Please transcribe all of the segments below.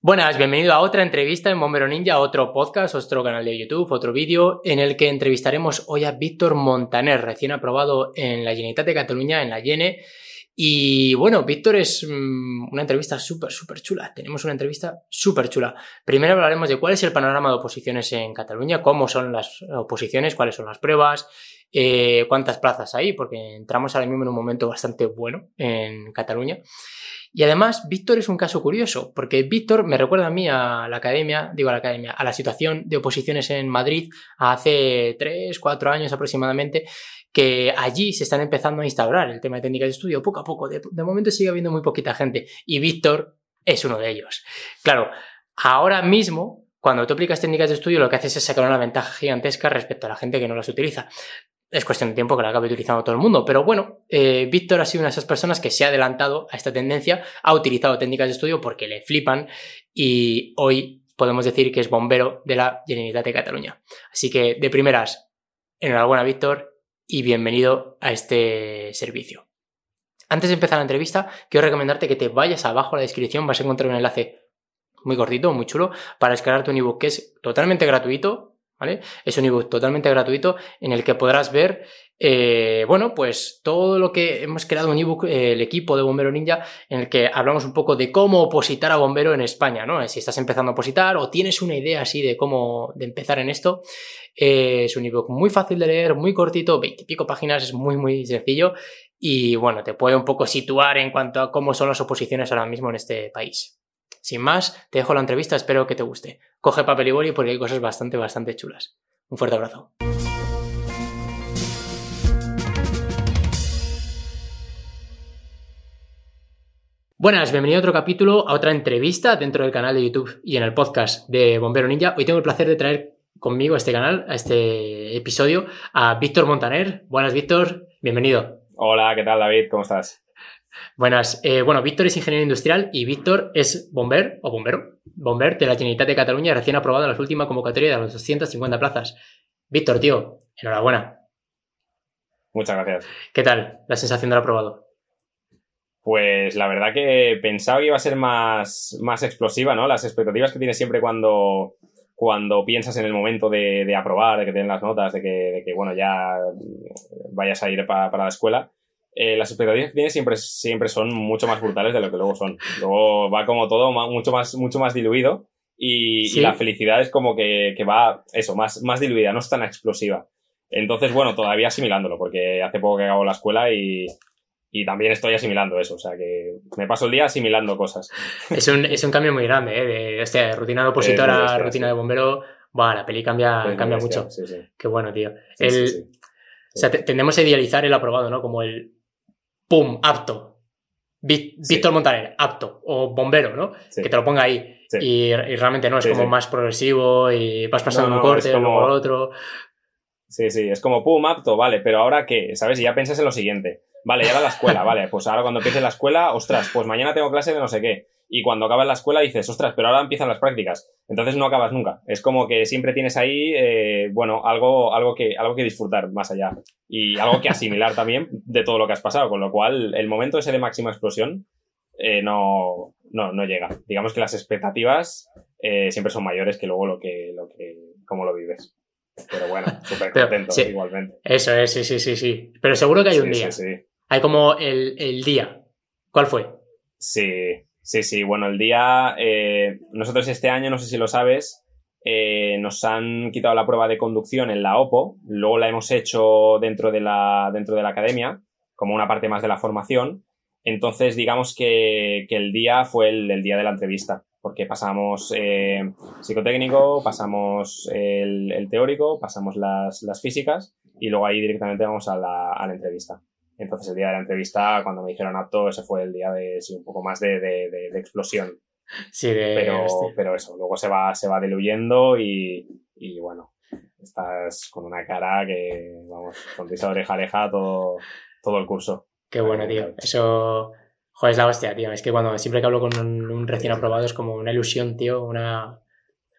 Buenas, bienvenido a otra entrevista en Bombero Ninja, otro podcast, otro canal de YouTube, otro vídeo en el que entrevistaremos hoy a Víctor Montaner, recién aprobado en la Generalitat de Cataluña, en la Yene. Y bueno, Víctor es mm, una entrevista súper, súper chula. Tenemos una entrevista súper chula. Primero hablaremos de cuál es el panorama de oposiciones en Cataluña, cómo son las oposiciones, cuáles son las pruebas, eh, cuántas plazas hay, porque entramos ahora mismo en un momento bastante bueno en Cataluña. Y además, Víctor es un caso curioso, porque Víctor me recuerda a mí a la academia, digo a la academia, a la situación de oposiciones en Madrid hace 3, 4 años aproximadamente, que allí se están empezando a instaurar el tema de técnicas de estudio poco a poco. De, de momento sigue habiendo muy poquita gente y Víctor es uno de ellos. Claro, ahora mismo cuando tú aplicas técnicas de estudio, lo que haces es sacar una ventaja gigantesca respecto a la gente que no las utiliza es cuestión de tiempo que la acabe utilizando todo el mundo. Pero bueno, eh, Víctor ha sido una de esas personas que se ha adelantado a esta tendencia, ha utilizado técnicas de estudio porque le flipan y hoy podemos decir que es bombero de la Generalitat de Cataluña. Así que de primeras, enhorabuena Víctor y bienvenido a este servicio. Antes de empezar la entrevista, quiero recomendarte que te vayas abajo a la descripción, vas a encontrar un enlace muy cortito, muy chulo, para descargarte un ebook que es totalmente gratuito, es un ebook totalmente gratuito en el que podrás ver, eh, bueno, pues todo lo que hemos creado un ebook, eh, el equipo de Bombero Ninja, en el que hablamos un poco de cómo opositar a bombero en España, ¿no? Si estás empezando a opositar o tienes una idea así de cómo de empezar en esto, eh, es un ebook muy fácil de leer, muy cortito, veintipico páginas, es muy, muy sencillo y bueno, te puede un poco situar en cuanto a cómo son las oposiciones ahora mismo en este país. Sin más, te dejo la entrevista, espero que te guste. Coge papel y boli porque hay cosas bastante, bastante chulas. Un fuerte abrazo. Buenas, bienvenido a otro capítulo, a otra entrevista dentro del canal de YouTube y en el podcast de Bombero Ninja. Hoy tengo el placer de traer conmigo a este canal, a este episodio, a Víctor Montaner. Buenas, Víctor, bienvenido. Hola, ¿qué tal, David? ¿Cómo estás? Buenas. Eh, bueno, Víctor es ingeniero industrial y Víctor es bomber o bombero, bomber de la Generalitat de Cataluña, recién aprobado en la última convocatoria de las 250 plazas. Víctor, tío, enhorabuena. Muchas gracias. ¿Qué tal la sensación del aprobado? Pues la verdad que pensaba que iba a ser más, más explosiva, ¿no? Las expectativas que tienes siempre cuando, cuando piensas en el momento de, aprobar, de que tienen las notas, de que, bueno, ya vayas a ir para la escuela eh, las expectativas que tienes siempre, siempre son mucho más brutales de lo que luego son. Luego va como todo mucho, más, mucho más diluido y, la felicidad es como que, va, eso, más, más diluida, no es tan explosiva. Entonces, bueno, todavía asimilándolo, porque hace poco que acabo la escuela y, también estoy asimilando eso, o sea que me paso el día asimilando cosas. Es un, es un cambio muy grande, ¿eh? De este, rutina de opositor a rutina de bombero, va, la peli cambia, cambia mucho. Qué bueno, tío. El, o sea, tendemos a idealizar el aprobado, ¿no? Como el ¡pum! apto. Víctor Montaner, apto. O bombero, ¿no? Que te lo ponga ahí. Y, realmente no, es como más progresivo y vas pasando un corte, como... luego otro. Sí, sí, es como pum, apto, vale, pero ahora qué, ¿sabes? Y ya piensas en lo siguiente. Vale, ya va la escuela, vale, pues ahora cuando empiece la escuela, ostras, pues mañana tengo clase de no sé qué y cuando acabas la escuela dices, ostras, pero ahora empiezan las prácticas. Entonces no acabas nunca. Es como que siempre tienes ahí, eh, bueno, algo, algo, que, algo que disfrutar más allá y algo que asimilar también de todo lo que has pasado, con lo cual el momento ese de máxima explosión eh, no, no, no, llega. Digamos que las expectativas eh, siempre son mayores que luego lo que, lo que, cómo lo vives. Pero bueno, súper contento igualmente. Eso es, sí, sí, sí, sí. Pero seguro que hay un día. Sí, sí. Hay como el, el día. ¿Cuál fue? Sí, Sí, sí, bueno, el día, eh, nosotros este año, no sé si lo sabes, eh, nos han quitado la prueba de conducción en la OPO, luego la hemos hecho dentro de la, dentro de la academia, como una parte más de la formación. Entonces, digamos que, el día fue el, día de la entrevista, porque pasamos eh, psicotécnico, pasamos el, teórico, pasamos las, las, físicas y luego ahí directamente vamos a la, a la entrevista. Entonces el día de la entrevista, cuando me dijeron apto, ese fue el día de sí, un poco más de, de, de, explosión. Sí, de, pero, pero eso, luego se va, se va diluyendo y, y bueno, estás con una cara que, vamos, con de oreja aleja todo, todo el curso. Qué bueno, tío. Eso, joder, es la hostia, tío. Es que cuando siempre que hablo con un, recién aprobado es como una ilusión, tío, una...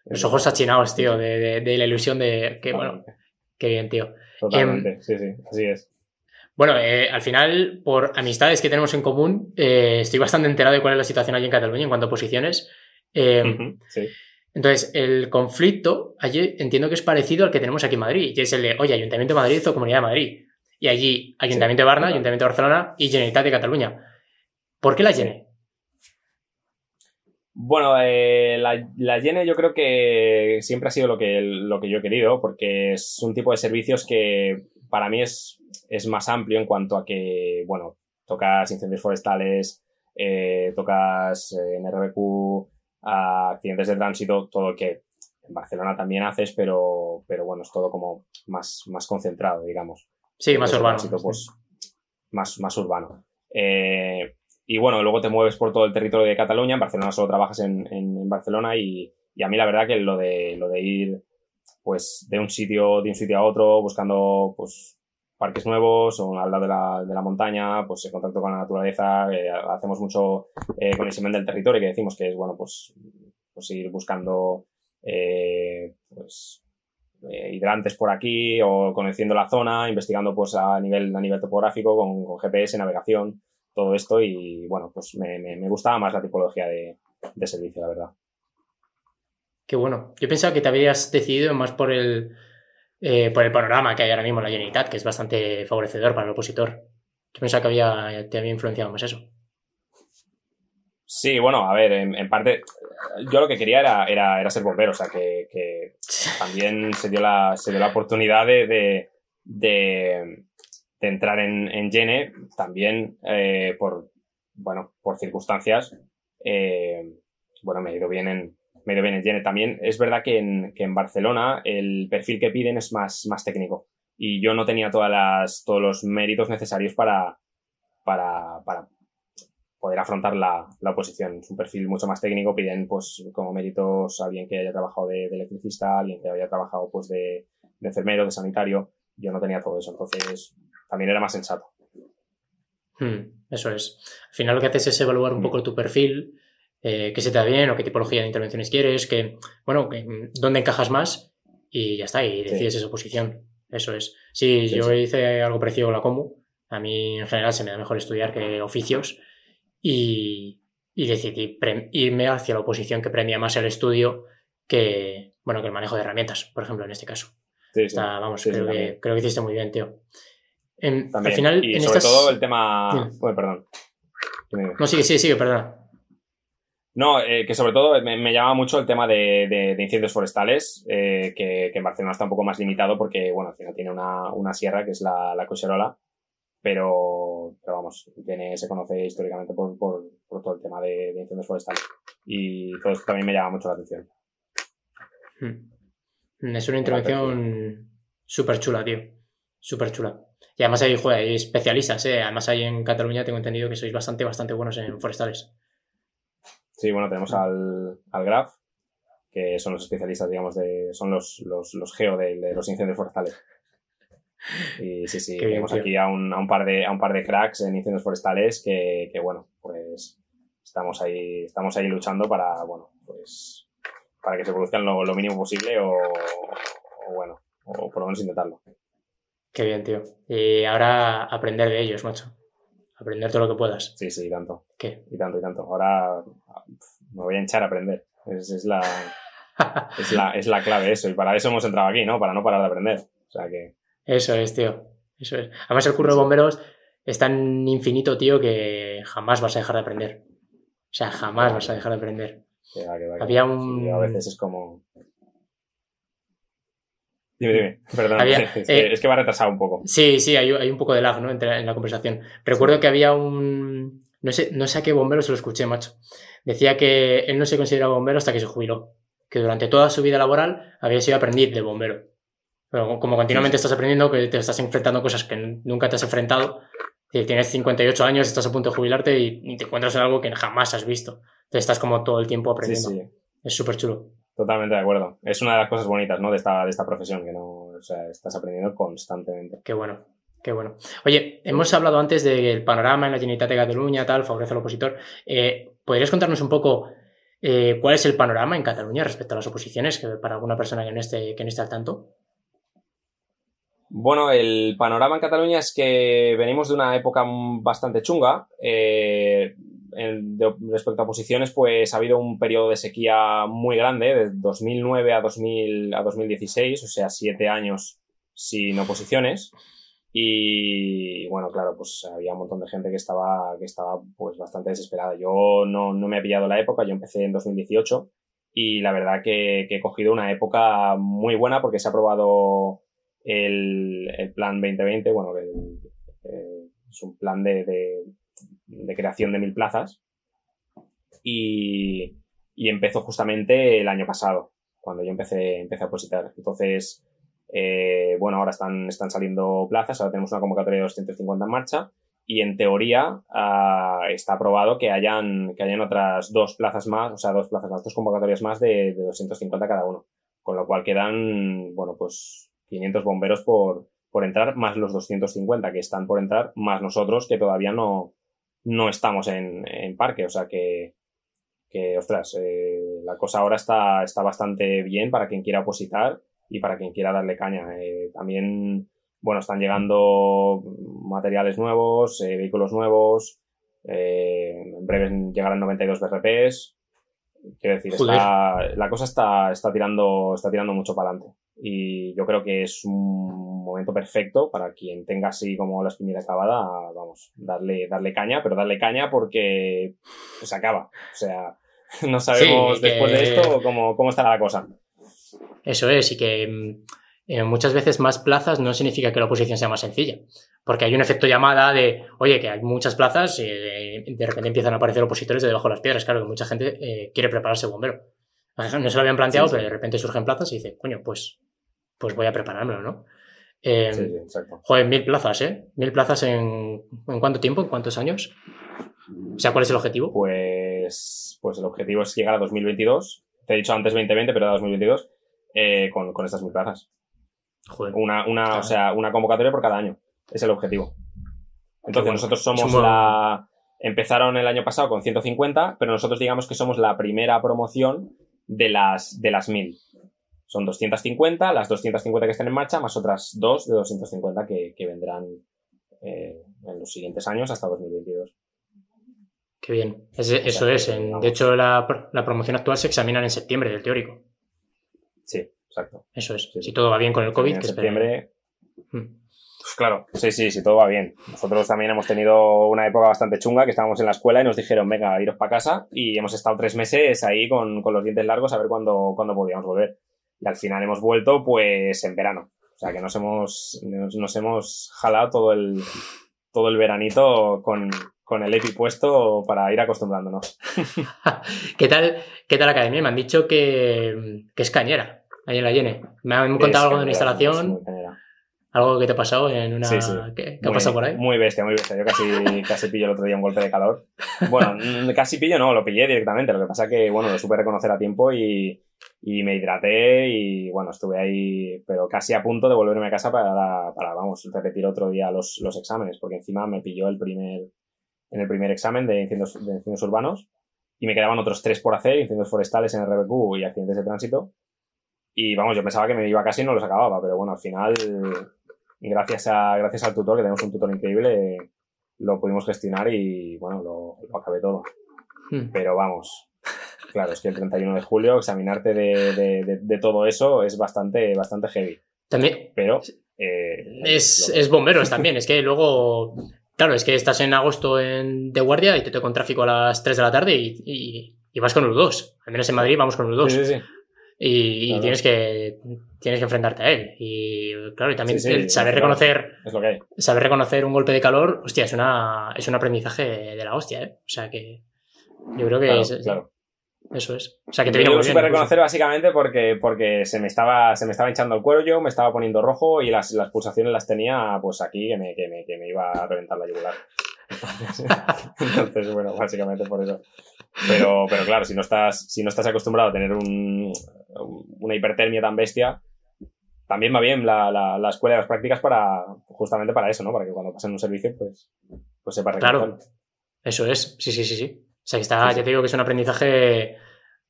Los ojos achinados, tío, de, de, la ilusión de que, bueno, qué bien, tío. Totalmente, em, sí, sí, así es. Bueno, eh, al final, por amistades que tenemos en común, eh, estoy bastante enterado de cuál es la situación allí en Cataluña en cuanto a posiciones. Eh, entonces, el conflicto allí entiendo que es parecido al que tenemos aquí en Madrid, y es el de, oye, Ayuntamiento de Madrid o Comunidad de Madrid. Y allí, Ayuntamiento de Barna, Ayuntamiento de Barcelona y Generalitat de Cataluña. ¿Por qué la Gene? Bueno, eh, la, la Gene yo creo que siempre ha sido lo que, lo que yo he querido, porque es un tipo de servicios que para mí es, es más amplio en cuanto a que, bueno, tocas incendios forestales, eh, tocas eh, en RBQ, accidentes de tránsito, todo lo que en Barcelona también haces, pero, pero bueno, es todo como más, más concentrado, digamos. Sí, más urbano. pues, más, más urbano. Eh, y bueno, luego te mueves por todo el territorio de Cataluña. En Barcelona solo trabajas en, en, Barcelona y, y, a mí la verdad que lo de, lo de ir pues de un sitio, de un sitio a otro, buscando pues parques nuevos o al lado de la, de la montaña, pues en contacto con la naturaleza, eh, hacemos mucho eh, con el semen del territorio que decimos que es bueno pues, pues ir buscando eh, pues eh, hidrantes por aquí o conociendo la zona, investigando pues a nivel, a nivel topográfico con, GPS, navegación, todo esto y bueno, pues me, me, me gustaba más la tipología de, de servicio, la verdad. Qué bueno. Yo pensaba que te habías decidido más por el, eh, por el panorama que hay ahora mismo en la Generalitat, que es bastante favorecedor para el opositor. Yo pensaba que había, te había influenciado más eso. Sí, bueno, a ver, en, parte, yo lo que quería era, era, era ser bombero, o sea, que, que también se dio la, se dio la oportunidad de, de, de, entrar en, en Gene, también eh, por, bueno, por circunstancias, eh, bueno, me ha ido bien en, medio bien También es verdad que en, que en Barcelona el perfil que piden es más, más técnico y yo no tenía todas las, todos los méritos necesarios para, para, para poder afrontar la, la, oposición. Es un perfil mucho más técnico, piden pues como méritos a alguien que haya trabajado de, electricista, alguien que haya trabajado pues de, de, enfermero, de sanitario. Yo no tenía todo eso, entonces también era más sensato. Hmm, eso es. Al final lo que haces es evaluar un hmm. poco tu perfil, eh, qué se te da bien o qué tipología de intervenciones quieres, que, bueno, que, dónde encajas más y ya está, y decides esa posición. Eso es. Sí, yo hice algo parecido a la Comu. A mí en general se me da mejor estudiar que oficios y, y decidí irme hacia la oposición que premia más el estudio que, bueno, que el manejo de herramientas, por ejemplo, en este caso. vamos, creo, que, creo que hiciste muy bien, tío. al final, y sobre todo el tema... Bueno, perdón. No, sigue, sigue, sigue, perdona. No, eh, que sobre todo me, llama mucho el tema de, de, incendios forestales, eh, que, que, en Barcelona está un poco más limitado porque, bueno, al final tiene una, una sierra que es la, la pero, pero vamos, tiene, se conoce históricamente por, por, por todo el tema de, de, incendios forestales. Y todo esto también me llama mucho la atención. Hmm. Es una intervención súper chula, tío. Súper chula. Y además hay, joder, hay especialistas, ¿eh? Además hay en Cataluña, tengo entendido que sois bastante, bastante buenos en forestales. Sí, bueno, tenemos al, al Graf, que son los especialistas, digamos, de, son los, los, los geo de, los incendios forestales. Y sí, sí, tenemos aquí a un, a un, par de, a un par de cracks en incendios forestales que, que, bueno, pues estamos ahí, estamos ahí luchando para, bueno, pues para que se produzcan lo, lo mínimo posible o, o, bueno, o por lo menos intentarlo. Qué bien, tío. Y ahora aprender de ellos, macho. Aprender todo lo que puedas. Sí, sí, y tanto. ¿Qué? Y tanto, y tanto. Ahora me voy a hinchar a aprender. Es, es, la, es, la, es la clave eso. Y para eso hemos entrado aquí, ¿no? Para no parar de aprender. O sea que... Eso es, tío. Eso es. Además, el curro de bomberos es tan infinito, tío, que jamás vas a dejar de aprender. O sea, jamás vas a dejar de aprender. Había un... a veces es como... Dime, dime, perdón, es, que, eh, es, que, va retrasado un poco. Sí, sí, hay, hay un poco de lag, ¿no? Entre, en la conversación. Recuerdo que había un... No sé, no sé a qué bombero se lo escuché, macho. Decía que él no se consideraba bombero hasta que se jubiló. Que durante toda su vida laboral había sido aprendiz de bombero. Pero como continuamente estás aprendiendo, que te estás enfrentando cosas que nunca te has enfrentado. Tienes 58 años, estás a punto de jubilarte y, te encuentras en algo que jamás has visto. Entonces estás como todo el tiempo aprendiendo. Sí, sí. Es súper chulo. Totalmente de acuerdo. Es una de las cosas bonitas, ¿no? De esta, de esta profesión, que no, o sea, estás aprendiendo constantemente. Qué bueno, qué bueno. Oye, hemos hablado antes del panorama en la Generalitat de Cataluña, tal, favorece al opositor. Eh, ¿Podrías contarnos un poco eh, cuál es el panorama en Cataluña respecto a las oposiciones, que para alguna persona que no esté, que no esté al tanto? Bueno, el panorama en Cataluña es que venimos de una época bastante chunga. Eh, respecto a posiciones, pues ha habido un periodo de sequía muy grande, de 2009 a, 2000, a 2016, o sea, siete años sin oposiciones. Y bueno, claro, pues había un montón de gente que estaba, que estaba pues bastante desesperada. Yo no, no me he pillado la época, yo empecé en 2018 y la verdad que, he cogido una época muy buena porque se ha aprobado el, plan 2020, bueno, es un plan de, creación de mil plazas y, y empezó justamente el año pasado, cuando yo empecé, empecé a opositar. Entonces, eh, bueno, ahora están, están saliendo plazas, ahora tenemos una convocatoria de 250 en marcha y en teoría ah, está aprobado que hayan, que hayan otras dos plazas más, o sea, dos plazas más, dos convocatorias más de, de 250 cada uno. Con lo cual quedan, bueno, pues 500 bomberos por, por entrar, más los 250 que están por entrar, más nosotros que todavía no, no estamos en, en parque. O sea que, que ostras, eh, la cosa ahora está, está bastante bien para quien quiera opositar y para quien quiera darle caña. Eh, también, bueno, están llegando materiales nuevos, eh, vehículos nuevos, en breve llegarán 92 BRPs. Quiero decir, la cosa está, está, tirando, está tirando mucho para adelante. Y yo creo que es un momento perfecto para quien tenga así como la espinilla acabada, vamos, darle, darle caña, pero darle caña porque se acaba. O sea, no sabemos después de esto cómo, cómo estará la cosa. Eso es, y que mm, eh, muchas veces más plazas no significa que la oposición sea más sencilla. Porque hay un efecto llamada de, oye, que hay muchas plazas y de, repente empiezan a aparecer opositores de debajo de las piedras. Claro, que mucha gente eh, quiere prepararse bombero. No se lo habían planteado, pero de repente surgen plazas y dice, coño, pues, pues voy a preparármelo, ¿no? Eh, sí, exacto. Joder, mil plazas, ¿eh? Mil plazas en, en cuánto tiempo, en cuántos años. O sea, ¿cuál es el objetivo? Pues, pues el objetivo es llegar a 2022. Te he dicho antes 2020, pero a 2022 eh, con, con, estas mil plazas. Una, una, o sea, una convocatoria por cada año. Es el objetivo. Entonces, nosotros somos la. Empezaron el año pasado con 150, pero nosotros digamos que somos la primera promoción de las, de las 1000. Son 250, las 250 que están en marcha, más otras dos de 250 que, que vendrán eh, en los siguientes años hasta 2022. Qué bien. eso es. de hecho, la, la, promoción actual se examina en septiembre del teórico. Sí, exacto. Eso es. Si todo va bien con el COVID, en septiembre. Hmm. Pues claro, sí, sí, sí, todo va bien. Nosotros también hemos tenido una época bastante chunga que estábamos en la escuela y nos dijeron, venga, iros para casa y hemos estado tres meses ahí con, los dientes largos a ver cuándo, cuándo podíamos volver. Y al final hemos vuelto pues en verano. O sea que nos hemos, nos, hemos jalado todo el, todo el veranito con, con el EPI puesto para ir acostumbrándonos. ¿Qué tal, qué tal academia? Me han dicho que, que es cañera en la Yene. Me han contado algo de una instalación. Algo que te ha pasado en una. Sí, sí. ¿Qué, ha pasado por ahí? Muy bestia, muy bestia. Yo casi, casi pillo el otro día un golpe de calor. Bueno, casi pillo no, lo pillé directamente. Lo que pasa que, bueno, lo supe reconocer a tiempo y, y me hidraté y, bueno, estuve ahí, pero casi a punto de volverme a casa para, para vamos, repetir otro día los, los exámenes, porque encima me pilló el primer, en el primer examen de incendios, de incendios urbanos y me quedaban otros tres por hacer, incendios forestales en el RBQ y accidentes de tránsito. Y vamos, yo pensaba que me iba casi y no los acababa, pero bueno, al final, gracias, a, gracias al tutor, que tenemos un tutor increíble, lo pudimos gestionar y bueno, lo, acabé todo. Hmm. Pero vamos, claro, es que el 31 de julio examinarte de, de, todo eso es bastante, bastante heavy. También. Pero. Eh, es, es bomberos también, es que luego. Claro, es que estás en agosto en, de guardia y te toca un tráfico a las 3 de la tarde y, y, vas con los dos. Al menos en Madrid vamos con los dos. Sí, sí, sí y, tienes que tienes que enfrentarte a él. Y claro y también saber reconocer saber reconocer un golpe de calor hostia es una es un aprendizaje de la hostia ¿eh? o sea que yo creo que es, eso es. O sea que te yo supe reconocer básicamente porque porque se me estaba se me estaba hinchando el cuello me estaba poniendo rojo y las, las pulsaciones las tenía pues aquí que me, que me, que me iba a reventar la yugular entonces bueno básicamente por eso pero, pero claro, si no estás, si no estás acostumbrado a tener un, una hipertermia tan bestia, también va bien la, la, escuela de las prácticas para, justamente para eso, ¿no? Para que cuando pasen un servicio, pues, pues sepa Claro, eso es, sí, sí, sí, sí. O sea, que está, ya te digo que es un aprendizaje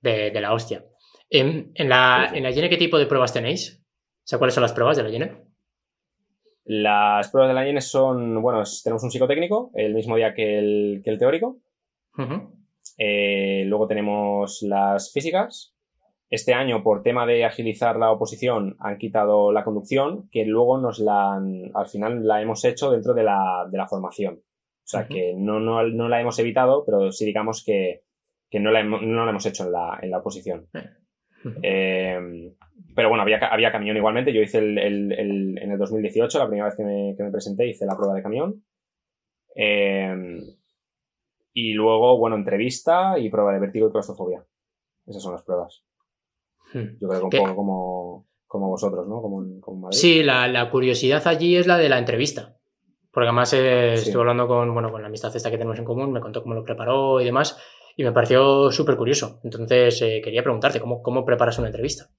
de, de la hostia. En, en la, ¿En la ¿qué tipo de pruebas tenéis? O sea, ¿cuáles son las pruebas de la IENE? Las pruebas de la IENE son, bueno, tenemos un psicotécnico el mismo día que el, que el teórico Eh, luego tenemos las físicas. Este año, por tema de agilizar la oposición, han quitado la conducción, que luego nos la al final la hemos hecho dentro de la, de la formación. O sea, que no, no, no, la hemos evitado, pero sí digamos que, que no, la hemos, no la hemos hecho en la, en la oposición. Eh, pero bueno, había, había camión igualmente. Yo hice el, el, el, en el 2018, la primera vez que me, que me, presenté, hice la prueba de camión. Eh, y luego, bueno, entrevista y prueba de vértigo y claustrofobia. Esas son las pruebas. Hmm. Yo creo que un poco como, como vosotros, ¿no? Como, como Madrid. Sí, la, la, curiosidad allí es la de la entrevista. Porque además eh, estuve hablando con, bueno, con la amistad esta que tenemos en común, me contó cómo lo preparó y demás, y me pareció súper curioso. Entonces, eh, quería preguntarte, ¿cómo, ¿cómo preparas una entrevista?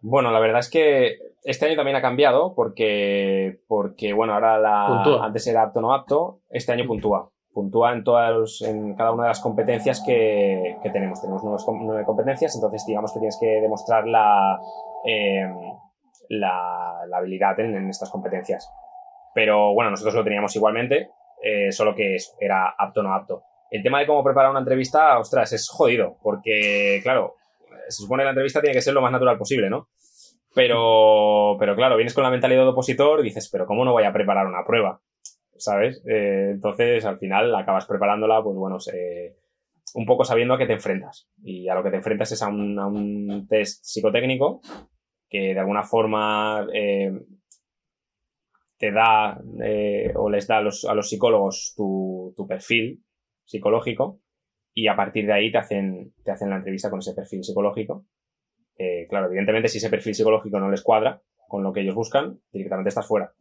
Bueno, la verdad es que este año también ha cambiado porque, porque bueno, ahora la, antes era apto no apto, este año puntúa. Puntúa en todas, en cada una de las competencias que, que tenemos. Tenemos nueve, competencias, entonces digamos que tienes que demostrar la, eh, la, la, habilidad en, en, estas competencias. Pero bueno, nosotros lo teníamos igualmente, eh, solo que era apto no apto. El tema de cómo preparar una entrevista, ostras, es jodido, porque claro, se supone que la entrevista tiene que ser lo más natural posible, ¿no? Pero, pero claro, vienes con la mentalidad de opositor y dices, pero ¿cómo no voy a preparar una prueba? ¿Sabes? Eh, entonces, al final, acabas preparándola, pues bueno, un poco sabiendo a qué te enfrentas. Y a lo que te enfrentas es a un, test psicotécnico que de alguna forma eh, te da eh, o les da a los, a los psicólogos tu, perfil psicológico y a partir de ahí te hacen, te hacen la entrevista con ese perfil psicológico eh, claro, evidentemente si ese perfil psicológico no les cuadra con lo que ellos buscan, directamente estás fuera.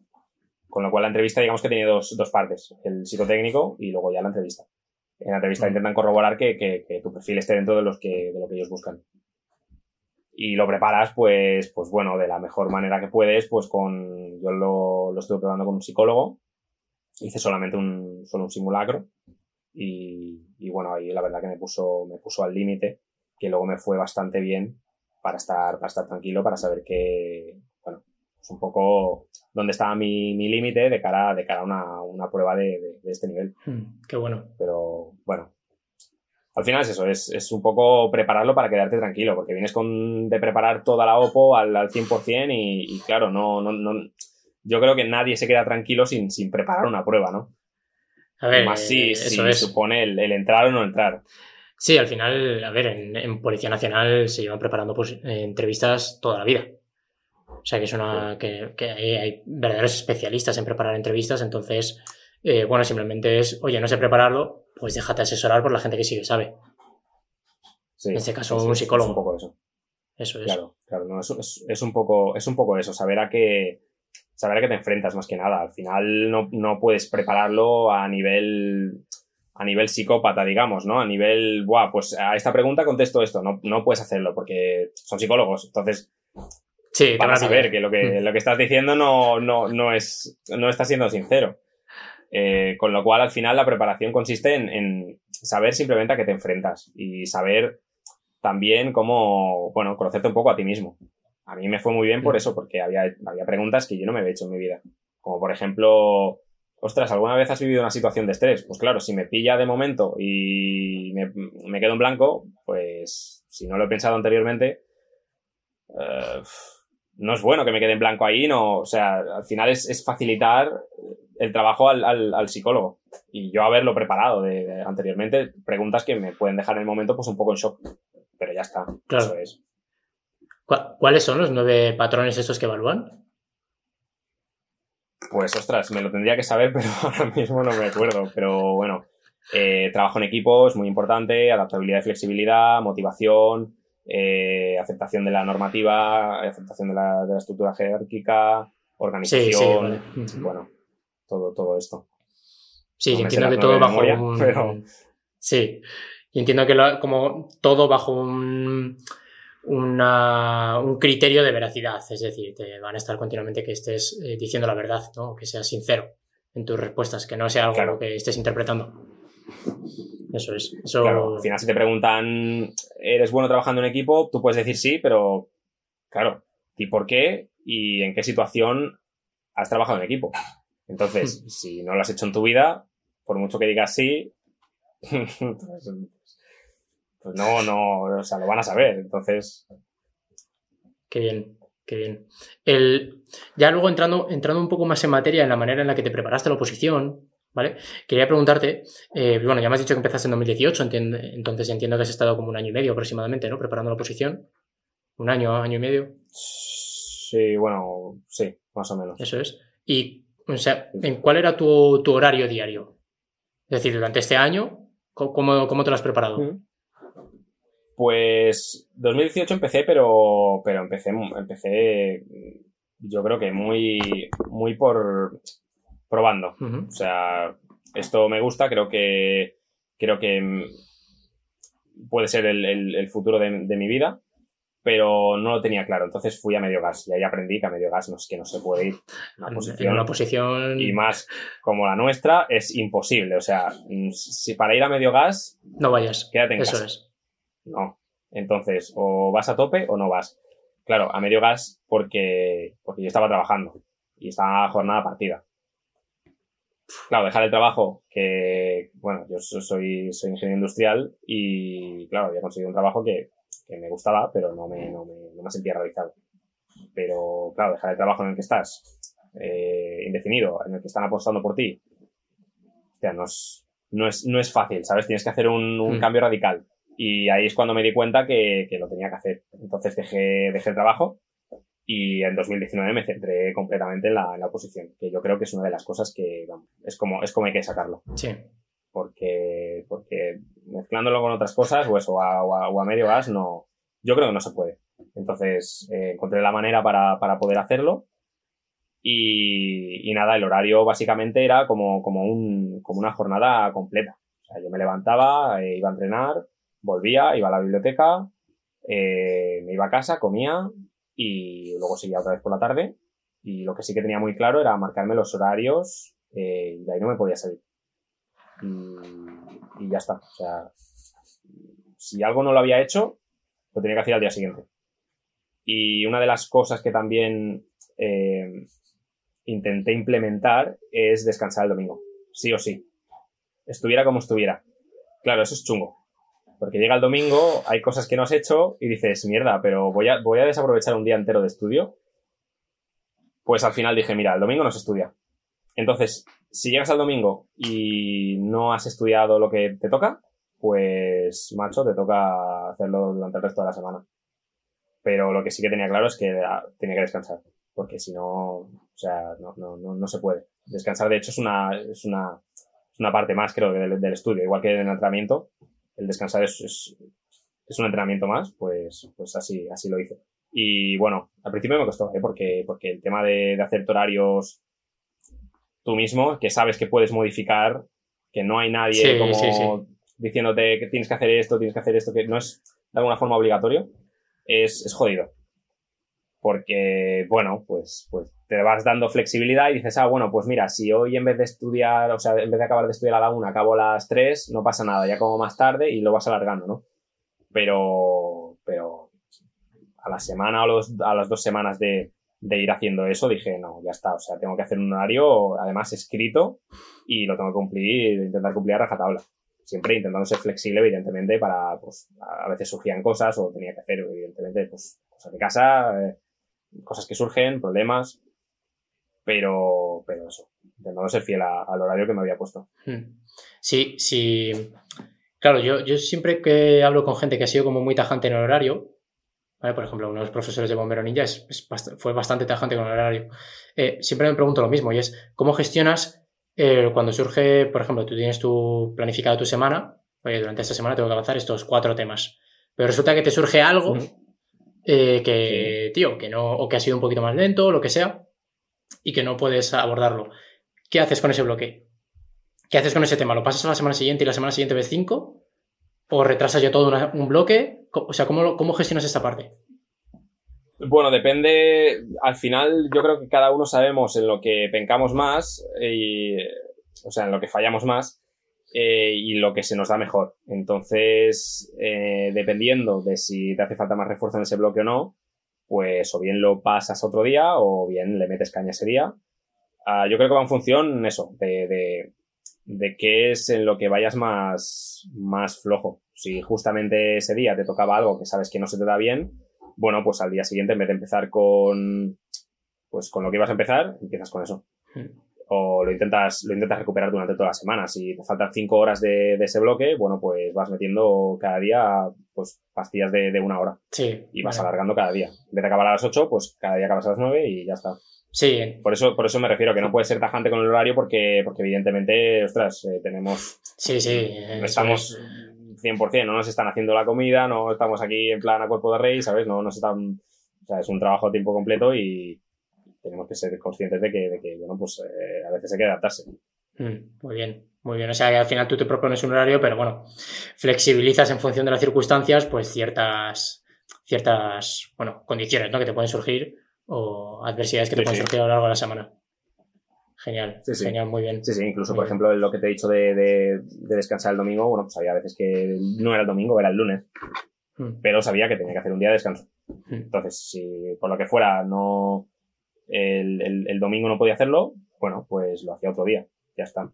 Con lo cual la entrevista digamos que tiene dos, dos partes, el psicotécnico y luego ya la entrevista. En la entrevista intentan corroborar que, que, tu perfil esté dentro de, los que, de lo que ellos buscan. Y lo preparas, pues, pues bueno, de la mejor manera que puedes, pues con, yo lo, lo estuve preparando con un psicólogo, hice solamente un, solo un simulacro y, y bueno, ahí la verdad que me puso, me puso al límite, que luego me fue bastante bien para estar, para estar tranquilo, para saber que, bueno, es un poco dónde estaba mi, mi límite de cara, de cara a una, una prueba de, de, este nivel. Hmm, qué bueno. Pero bueno, al final es eso, es, es, un poco prepararlo para quedarte tranquilo, porque vienes con, de preparar toda la OPO al, al 100% y, y claro, no, no, no, yo creo que nadie se queda tranquilo sin, sin preparar una prueba, ¿no? A ver, Más si, eso supone el, el, entrar o no entrar. Sí, al final, a ver, en, Policía Nacional se llevan preparando pues, eh, entrevistas toda la vida. O sea que es una. que, que hay, verdaderos especialistas en preparar entrevistas, entonces, eh, bueno, simplemente es, oye, no sé prepararlo, pues déjate asesorar por la gente que sí que sabe. Sí, en este caso, un psicólogo. Es un poco eso. Eso es. Claro, claro, no, es, es, un poco, es un poco eso, saber a qué. Saber a qué te enfrentas más que nada. Al final no, no puedes prepararlo a nivel a nivel psicópata, digamos, ¿no? A nivel, buah, pues a esta pregunta contesto esto. No, no puedes hacerlo porque son psicólogos. Entonces, sí, van a saber que lo que, mm. lo que estás diciendo no, no, no es, no está siendo sincero. Eh, con lo cual, al final, la preparación consiste en, en, saber simplemente a qué te enfrentas y saber también cómo, bueno, conocerte un poco a ti mismo. A mí me fue muy bien por eso, porque había, había preguntas que yo no me había hecho en mi vida. Como por ejemplo, ostras, ¿alguna vez has vivido una situación de estrés? Pues claro, si me pilla de momento y me, quedo en blanco, pues si no lo he pensado anteriormente, eh, no es bueno que me quede en blanco ahí, no, o sea, al final es, facilitar el trabajo al, psicólogo y yo haberlo preparado de, anteriormente, preguntas que me pueden dejar en el momento pues un poco en shock, pero ya está, eso es. ¿Cuáles son los nueve patrones estos que evalúan? Pues ostras, me lo tendría que saber, pero ahora mismo no me acuerdo. Pero bueno, eh, trabajo en equipo es muy importante, adaptabilidad y flexibilidad, motivación, eh, aceptación de la normativa, aceptación de la, de la estructura jerárquica, organización, bueno, todo, todo esto. Sí, entiendo que todo bajo un... Sí, y entiendo que como todo bajo un un criterio de veracidad, es decir, te van a estar continuamente que estés eh, diciendo la verdad, ¿no? que seas sincero en tus respuestas, que no sea algo que estés interpretando. Eso es. Eso... Claro, al final si te preguntan, ¿eres bueno trabajando en equipo? Tú puedes decir sí, pero claro, ¿y por qué? ¿Y en qué situación has trabajado en equipo? Entonces, si no lo has hecho en tu vida, por mucho que digas sí, pues, no, no, o sea, lo van a saber. Entonces. Qué bien, qué bien. El, ya luego entrando, entrando un poco más en materia en la manera en la que te preparaste la oposición, ¿vale? Quería preguntarte, eh, bueno, ya me has dicho que empezaste en 2018, entonces entiendo que has estado como un año y medio aproximadamente, ¿no? Preparando la oposición. Un año, año y medio. Sí, bueno, sí, más o menos. Eso es. Y, o sea, ¿en cuál era tu, tu horario diario? Es decir, durante este año, ¿cómo, cómo te lo has preparado? Mm. Pues 2018 empecé, pero, pero empecé, empecé, yo creo que muy, muy por probando. O sea, esto me gusta, creo que, creo que puede ser el, futuro de, mi vida, pero no lo tenía claro. Entonces fui a medio gas y ahí aprendí que a medio gas no es que no se puede ir. Una posición, una posición... Y más como la nuestra es imposible. O sea, si para ir a medio gas... No vayas. Quédate en Eso es. No. Entonces, o vas a tope o no vas. Claro, a medio gas porque, porque yo estaba trabajando y estaba jornada partida. Claro, dejar el trabajo, que, bueno, yo soy, soy ingeniero industrial y, claro, había conseguido un trabajo que, me gustaba, pero no me, no, me, sentía realizado. Pero, claro, dejar el trabajo en el que estás, eh, indefinido, en el que están apostando por ti, o sea, no es, no es, no es fácil, ¿sabes? Tienes que hacer un, un hmm. cambio radical. Y ahí es cuando me di cuenta que, lo tenía que hacer. Entonces dejé, dejé el trabajo y en 2019 me centré completamente en la, en la oposición, que yo creo que es una de las cosas que es, como, es como hay que sacarlo. Sí. Porque, porque mezclándolo con otras cosas, o eso, o a, medio gas, no, yo creo que no se puede. Entonces eh, encontré la manera para, para poder hacerlo. Y, y, nada, el horario básicamente era como, como, un, como una jornada completa. O sea, yo me levantaba, eh, iba a entrenar, volvía, iba a la biblioteca, eh, me iba a casa, comía y luego seguía otra vez por la tarde. Y lo que sí que tenía muy claro era marcarme los horarios eh, y de ahí no me podía salir. Y, ya está. O sea, si algo no lo había hecho, lo tenía que hacer al día siguiente. Y una de las cosas que también eh, intenté implementar es descansar el domingo. Sí o sí. Estuviera como estuviera. Claro, eso es chungo. Porque llega el domingo, hay cosas que no has hecho y dices, mierda, pero voy a, voy a desaprovechar un día entero de estudio. Pues al final dije, mira, el domingo no se estudia. Entonces, si llegas al domingo y no has estudiado lo que te toca, pues, macho, te toca hacerlo durante el resto de la semana. Pero lo que sí que tenía claro es que ah, tenía que descansar. Porque si no, o sea, no, no, no, se puede. Descansar, de hecho, es una, es una, es una parte más, creo, del, del estudio. Igual que el entrenamiento, el descansar es, es, un entrenamiento más, pues, pues así, así lo hice. Y bueno, al principio me costó, ¿eh? porque, porque el tema de, de hacer horarios tú mismo, que sabes que puedes modificar, que no hay nadie como diciéndote que tienes que hacer esto, tienes que hacer esto, que no es de alguna forma obligatorio, es, es jodido. Porque, bueno, pues, pues te vas dando flexibilidad y dices, ah, bueno, pues mira, si hoy en vez de estudiar, o sea, en vez de acabar de estudiar a la una, acabo a las tres, no pasa nada, ya como más tarde y lo vas alargando, ¿no? Pero, pero a la semana o a las dos semanas de, de ir haciendo eso, dije, no, ya está, o sea, tengo que hacer un horario, además escrito, y lo tengo que cumplir, intentar cumplir a rajatabla. Siempre intentando ser flexible, evidentemente, para, pues, a veces surgían cosas o tenía que hacer, evidentemente, pues, cosas de casa, eh, cosas que surgen, problemas, pero, pero eso, intentando ser fiel al horario que me había puesto. Hmm. Sí, sí. Claro, yo, yo siempre que hablo con gente que ha sido como muy tajante en el horario, por ejemplo, uno de los profesores de Bombero Ninja es, fue bastante tajante con el horario, eh, siempre me pregunto lo mismo y es, ¿cómo gestionas eh, cuando surge, por ejemplo, tú tienes tu planificado tu semana, oye, durante esta semana tengo que avanzar estos cuatro temas, pero resulta que te surge algo eh, que, tío, que no, o que ha sido un poquito más lento, o lo que sea, y que no puedes abordarlo. ¿Qué haces con ese bloque? ¿Qué haces con ese tema? ¿Lo pasas a la semana siguiente y la semana siguiente ves cinco? ¿O retrasas ya todo un bloque? O sea, ¿cómo, ¿cómo gestionas esta parte? Bueno, depende. Al final, yo creo que cada uno sabemos en lo que pencamos más, y, o sea, en lo que fallamos más eh, y lo que se nos da mejor. Entonces, eh, dependiendo de si te hace falta más refuerzo en ese bloque o no, pues o bien lo pasas otro día o bien le metes caña ese día. Ah, yo creo que va en función eso, de, de qué es en lo que vayas más, más flojo. Si justamente ese día te tocaba algo que sabes que no se te da bien, bueno, pues al día siguiente en vez de empezar con, pues con lo que ibas a empezar, empiezas con eso. Hmm o lo intentas, lo intentas recuperar durante toda la semana. Si te faltan cinco horas de, ese bloque, bueno, pues vas metiendo cada día pues pastillas de, una hora. Sí. Y vas alargando cada día. En vez de acabar a las ocho, pues cada día acabas a las nueve y ya está. Sí. Por eso, por eso me refiero que no puedes ser tajante con el horario porque, porque evidentemente, ostras, eh, tenemos. Sí, sí. Estamos 100%, no nos están haciendo la comida, no estamos aquí en plan a cuerpo de rey, ¿sabes? No nos están. O sea, es un trabajo a tiempo completo y, tenemos que ser conscientes de que, de que bueno, pues eh, a veces hay que adaptarse. Mm, muy bien, muy bien. O sea, que al final tú te propones un horario, pero bueno, flexibilizas en función de las circunstancias, pues ciertas, ciertas, bueno, condiciones, ¿no? Que te pueden surgir o adversidades que te pueden surgir a lo largo de la semana. Genial, genial, muy bien. Sí, sí, incluso, por ejemplo, lo que te he dicho de, de, descansar el domingo, bueno, pues había veces que no era el domingo, era el lunes, mm. pero sabía que tenía que hacer un día de descanso. Mm. Entonces, si por lo que fuera no, el, el, domingo no podía hacerlo, bueno, pues lo hacía otro día. Ya está.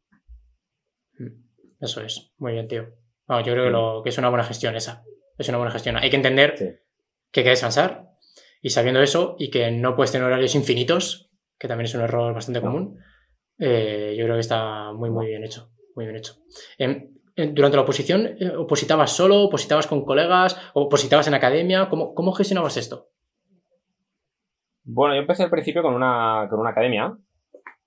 Mm, eso es. Muy bien, tío. yo creo que, lo, que es una buena gestión esa. Es una buena gestión. Hay que entender que hay que descansar y sabiendo eso y que no puedes tener horarios infinitos, que también es un error bastante común, eh, yo creo que está muy, muy bien hecho. Muy bien hecho. Em, durante la oposición, eh, ¿opositabas solo? ¿Opositabas con colegas? ¿Opositabas en academia? ¿Cómo, cómo gestionabas esto? Bueno, yo empecé al principio con una, con una academia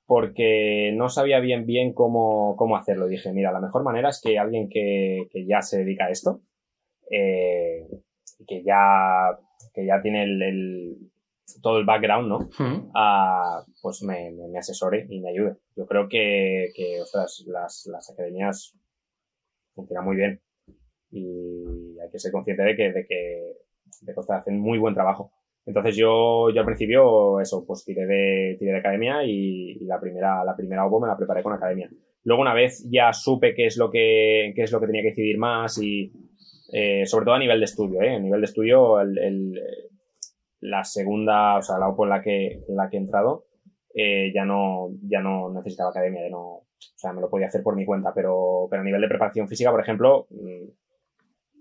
porque no sabía bien bien cómo, cómo hacerlo. Dije, mira, la mejor manera es que alguien que, que ya se dedica a esto, eh, que, ya, que ya tiene el, todo el background, ¿no? Ah, pues me, me, asesore y me ayude. Yo creo que, que ostras, las, las academias funcionan muy bien y hay que ser consciente de que, de que, de que hacen muy buen trabajo. Entonces yo, yo al principio, eso, pues tiré de, tiré de academia y, la primera, la primera OPO me la preparé con academia. Luego una vez ya supe qué es lo que, qué es lo que tenía que decidir más y, eh, sobre todo a nivel de estudio, ¿eh? A nivel de estudio, el, el, la segunda, o sea, la OPO en la que, en la que he entrado, eh, ya no, ya no necesitaba academia, ya no, o sea, me lo podía hacer por mi cuenta, pero, pero a nivel de preparación física, por ejemplo, mm,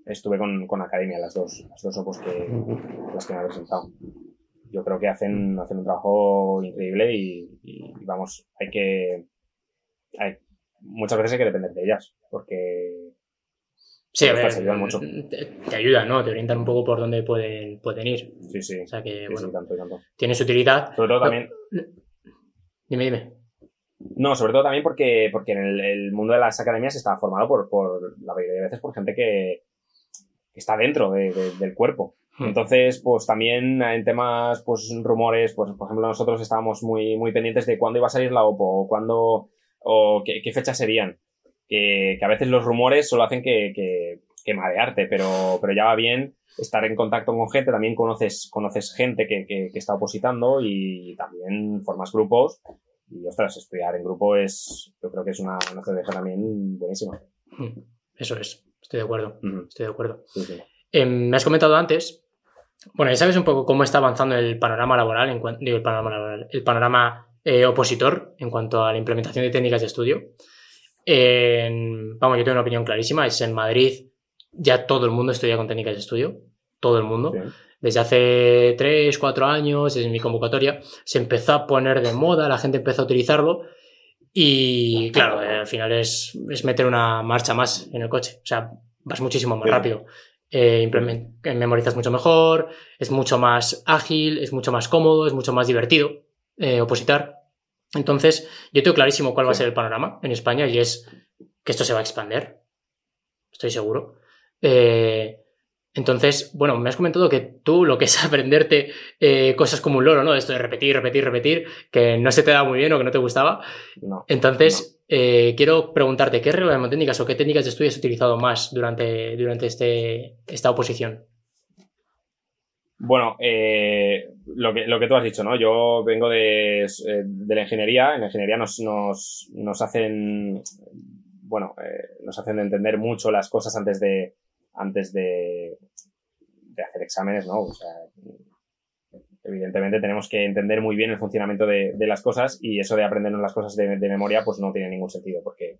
estuve con, con Academia, las dos, las dos opos que, las que me he presentado. Yo creo que hacen, hacen un trabajo increíble y, vamos, hay que, hay, muchas veces hay que depender de ellas, porque Sí, a ver, ayudan mucho. Te, ayudan, ¿no? Te orientan un poco por dónde pueden, pueden ir. Sí, sí. O sea que, bueno, tanto, tanto. tiene su utilidad. Sobre todo también. Dime, dime. No, sobre todo también porque, porque en el, el mundo de las academias está formado por, por la mayoría de veces por gente que está dentro del cuerpo. Hmm. Entonces, pues también en temas, pues rumores, pues por ejemplo nosotros estábamos muy, muy pendientes de cuándo iba a salir la OPO o cuándo, o qué, fechas serían. Que, a veces los rumores solo hacen que, que, marearte, pero, pero ya va bien estar en contacto con gente, también conoces, conoces gente que, que, está opositando y también formas grupos. Y ostras, estudiar en grupo es, yo creo que es una, una estrategia también buenísima. Hmm. Eso es. Estoy de acuerdo, estoy de acuerdo. Em, me has comentado antes, bueno, ya sabes un poco cómo está avanzando el panorama laboral, en digo, el panorama laboral, el panorama eh, opositor en cuanto a la implementación de técnicas de estudio. vamos, yo tengo una opinión clarísima, es en Madrid ya todo el mundo estudia con técnicas de estudio, todo el mundo. Desde hace 3, 4 años, desde mi convocatoria, se empezó a poner de moda, la gente empezó a utilizarlo y claro, eh, al final es, es, meter una marcha más en el coche. O sea, vas muchísimo más rápido. Eh, memorizas mucho mejor, es mucho más ágil, es mucho más cómodo, es mucho más divertido eh, opositar. Entonces, yo tengo clarísimo cuál va a ser el panorama en España y es que esto se va a expandir. Estoy seguro. Eh, entonces, bueno, me has comentado que tú lo que es aprenderte eh, cosas como un loro, ¿no? Esto de repetir, repetir, repetir, que no se te da muy bien o que no te gustaba. No. Entonces, eh, quiero preguntarte, ¿qué reglas técnicas o qué técnicas de estudio has utilizado más durante, durante este, esta oposición? Bueno, eh, lo, que, lo que tú has dicho, ¿no? Yo vengo de, de la ingeniería. En la ingeniería nos, nos, nos hacen, bueno, nos hacen entender mucho las cosas antes de, antes de, de hacer exámenes, ¿no? O sea, evidentemente tenemos que entender muy bien el funcionamiento de, de las cosas y eso de aprendernos las cosas de, de, memoria pues no tiene ningún sentido porque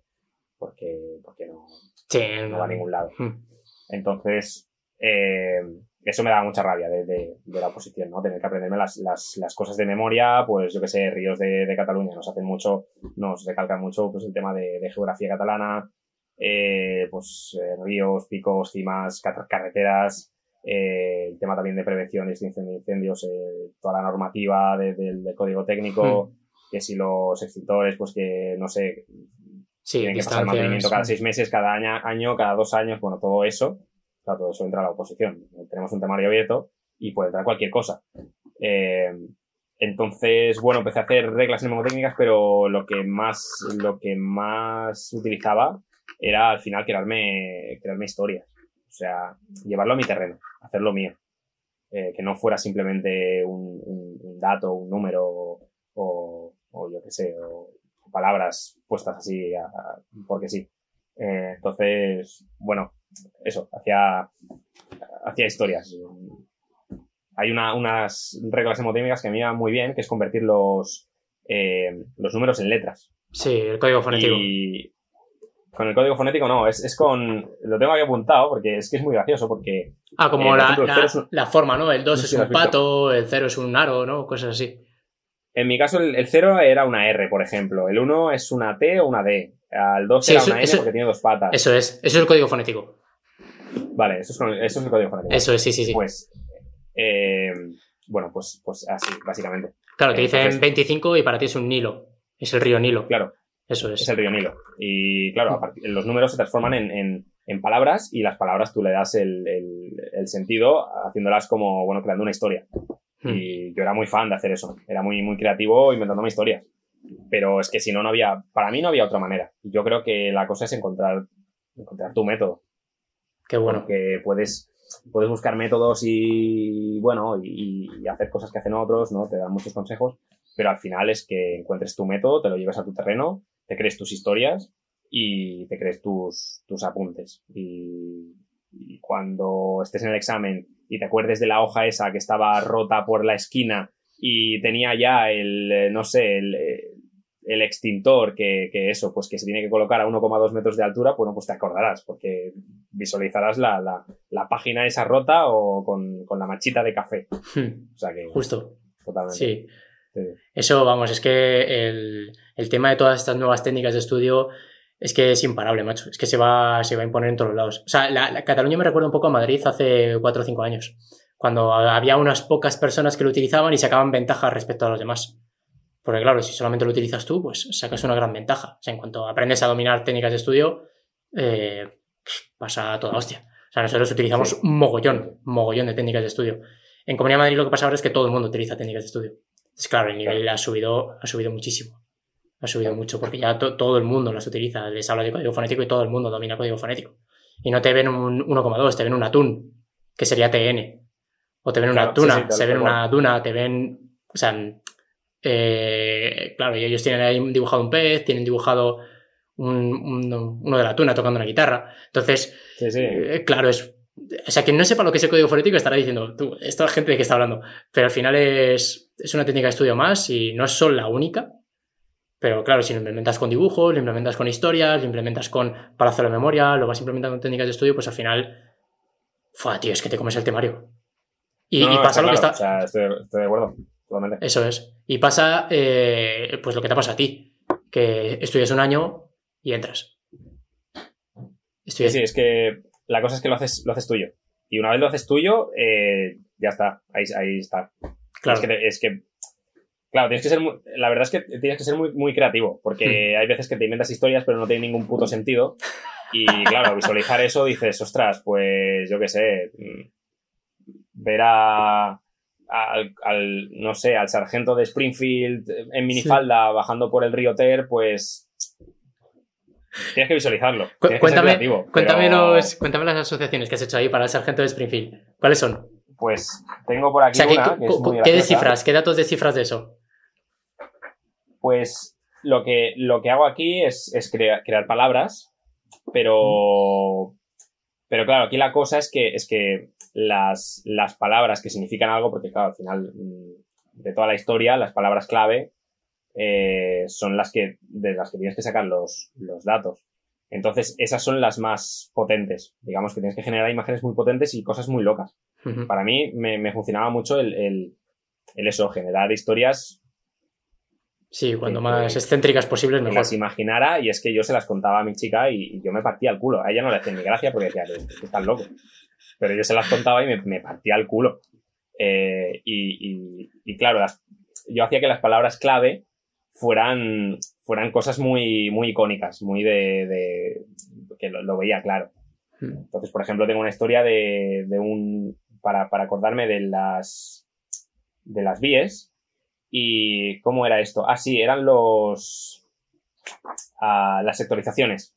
Sí, no va a ningún lado. Hmm. Entonces, eh, eso me da mucha rabia de, de- de la oposición, ¿no? Tener que aprenderme las, las, las cosas de memoria, pues yo que sé, ríos de, de Cataluña nos hacen mucho, nos recalcan mucho pues el tema de geografía catalana, eh, pues eh, ríos, picos, cimas, car- carreteras, eh, el tema también de prevención y extinción de incendios, eh, toda la normativa de- del- del código técnico, que si los extintores, pues que no sé, Sí, tienen que pasar mantenimiento cada seis meses, cada año, año, cada dos años, bueno, todo eso, claro, todo eso entra a la oposición. Tenemos un temario abierto y puede entrar cualquier cosa. Eh, entonces, bueno, empecé a hacer reglas mnemotécnicas, pero lo que más, lo que más utilizaba era al final crearme, crearme historias. O sea, llevarlo a mi terreno, hacerlo mío. Eh, que no fuera simplemente un, un- un dato, un número o, o yo qué sé, o palabras puestas así a- a- porque sí. Eh, entonces, bueno, eso, hacía, hacía historias. Hay una- unas reglas hemotécnicas que a mí me van muy bien, que es convertir los, eh, los números en letras. Sí, el código fonético. Y con el código fonético no, es, es con... Lo tengo aquí apuntado porque es que es muy gracioso porque... Ah, como eh, la, ejemplo, el la- cero es un- la forma, ¿no? El 2 No sé es un pato, el 0 es un aro, ¿no? Cosas así. En mi caso el, el 0 era una R, por ejemplo. El 1 es una T o una D. Al 2 Sí, era eso- una N eso- porque tiene dos patas. Eso es, eso es el código fonético. Vale, eso es, eso es el código fonético. Eso es, sí, sí, sí. Pues, eh, bueno, pues, pues así, básicamente. claro, te dicen entonces- 25 y para ti es un Nilo. Es el río Nilo. Claro, Eso es. es el río Nilo. Y claro, los números se transforman en, en- en palabras y las palabras tú le das el, el- el sentido haciéndolas como, bueno, creando una historia. Hmm. Y yo era muy fan de hacer eso. Era muy, muy creativo inventándome historias. Pero es que si no, no había, para mí no había otra manera. Yo creo que la cosa es encontrar, encontrar tu método. Qué bueno. Porque puedes, puedes buscar métodos y, bueno, y, y hacer cosas que hacen otros, ¿no? Te dan muchos consejos. Pero al final es que encuentres tu método, te lo lleves a tu terreno, te crees tus historias y te crees tus, tus apuntes. Y, y cuando estés en el examen y te acuerdes de la hoja esa que estaba rota por la esquina y tenía ya el, eh, no sé, el, eh, el extintor que, que eso, pues que se tiene que colocar a 1,2 metros de altura, bueno, pues te acordarás, porque visualizarás la, la, la página esa rota o con, con la manchita de café. Hmm, O sea que, Justo. totalmente. Sí. Sí. Eso, vamos, es que el, el tema de todas estas nuevas técnicas de estudio es que es imparable, macho. Es que se va, se va a imponer en todos lados. O sea, la, la Cataluña me recuerda un poco a Madrid hace 4 o 5 años, cuando había unas pocas personas que lo utilizaban y sacaban ventaja respecto a los demás. Porque claro, si solamente lo utilizas tú, pues sacas una gran ventaja. O sea, en cuanto aprendes a dominar técnicas de estudio, eh, pasa a toda hostia. O sea, nosotros utilizamos Sí. un mogollón, mogollón de técnicas de estudio. En Comunidad de Madrid lo que pasa ahora es que todo el mundo utiliza técnicas de estudio. Es claro, el nivel ha subido, ha subido muchísimo. Ha subido mucho porque ya to- todo el mundo las utiliza. Les habla de código fonético y todo el mundo domina código fonético. Y no te ven un 1,2, te ven un atún, que sería TN. O te ven una Claro, tuna, sí, se ven una duna, te ven. O sea, eh, claro, y ellos tienen ahí dibujado un pez, tienen dibujado un- un- uno de la tuna tocando una guitarra. Entonces, sí. eh, claro, es. O sea, quien no sepa lo que es el código fonético estará diciendo, tú, esta gente de qué está hablando. Pero al final es, es una técnica de estudio más y no es solo la única. Pero claro, si lo implementas con dibujos, lo implementas con historias, lo implementas con palazo de memoria, lo vas implementando con técnicas de estudio, pues al final. Fua, tío, es que te comes el temario. Y, No, y pasa lo que está. O sea, estoy, estoy de acuerdo, totalmente. Eso es. Y pasa, eh, pues lo que te pasa a ti, que estudias un año y entras. Sí, Estudias, sí, es que la cosa es que lo haces, lo haces tuyo. Y una vez lo haces tuyo, eh, ya está, ahí, ahí está. claro. Es que, es que, claro, tienes que ser, muy- la verdad es que tienes que ser muy, muy creativo, porque Hmm. hay veces que te inventas historias pero no tienen ningún puto sentido. Y claro, visualizar eso dices, ostras, pues yo qué sé, mm, ver a, al, al, no sé, al sargento de Springfield en minifalda bajando por el río Ter, pues tienes que visualizarlo. Cu- tienes que ser cuéntame, creativo, cuéntame, pero, los, cuéntame las asociaciones que has hecho ahí para el sargento de Springfield. ¿Cuáles son? Pues tengo por O aquí sea, ¿qué, una que es muy ¿qué descifras? ¿Qué datos descifras de eso? Pues lo que, lo que hago aquí es, es crea- crear palabras, pero, pero claro, aquí la cosa es que, es que las, las palabras que significan algo, porque claro, al final mm, de toda la historia, las palabras clave eh, son las que, de las que tienes que sacar los, los datos. Entonces, esas son las más potentes. Digamos que tienes que generar imágenes muy potentes y cosas muy locas. Para mí me, funcionaba mucho el, el, eso, generar historias. Sí, cuando más excéntricas posibles, mejor. las imaginara y es que yo se las contaba a mi chica y, yo me partía el culo. A ella no le hacía ni gracia porque decía que estás loco. Pero yo se las contaba y me, partía el culo. Eh, y, y, claro, yo hacía que las palabras clave fueran, fueran cosas muy, muy icónicas, muy de, que lo, veía claro. Hmm. Entonces, por ejemplo, tengo una historia de, de un, para, para, acordarme de las, de las vías y cómo era esto. Ah, sí, eran los, ah, las sectorizaciones.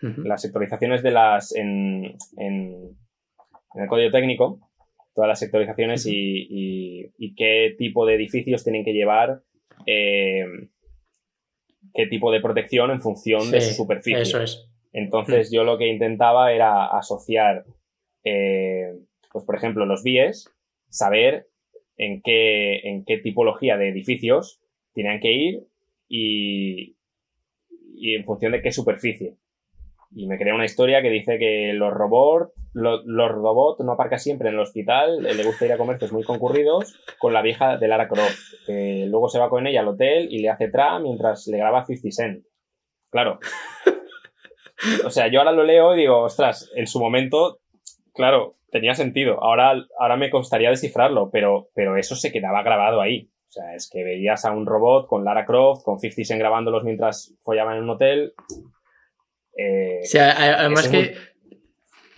Las sectorizaciones de las, en, en, en el código técnico, todas las sectorizaciones y, y, y, qué tipo de edificios tienen que llevar eh, qué tipo de protección en función de su superficie. Eso es. Entonces, mm. yo lo que intentaba era asociar, eh, pues por ejemplo, los BIES, saber en qué, en qué tipología de edificios tenían que ir y, y en función de qué superficie y me crea una historia que dice que los robots, los robots no aparcan siempre en el hospital, le gusta ir a comercios muy concurridos con la vieja de Lara Croft, que luego se va con ella al hotel y le hace tra mientras le graba 50 Cent. Claro. O sea, yo ahora lo leo y digo, ostras, en su momento, claro, tenía sentido. Ahora, ahora me costaría descifrarlo, pero, pero eso se quedaba grabado ahí. O sea, es que veías a un robot con Lara Croft, con 50 Cent grabándolos mientras follaban en un hotel. Eh, o sea, además que...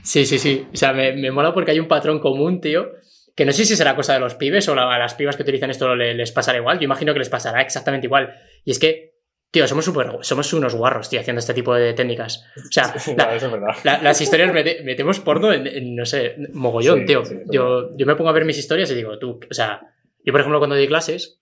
Sí, sí, sí. O sea, me, mola porque hay un patrón común, tío, que no sé si será cosa de los pibes o a las pibas que utilizan esto les, pasará igual. Yo imagino que les pasará exactamente igual. Y es que, tío, somos super, somos unos guarros, tío, haciendo este tipo de técnicas. O sea, las historias metemos porno en, no sé, mogollón, tío. yo, yo me pongo a ver mis historias y digo, tú, o sea, yo por ejemplo cuando doy clases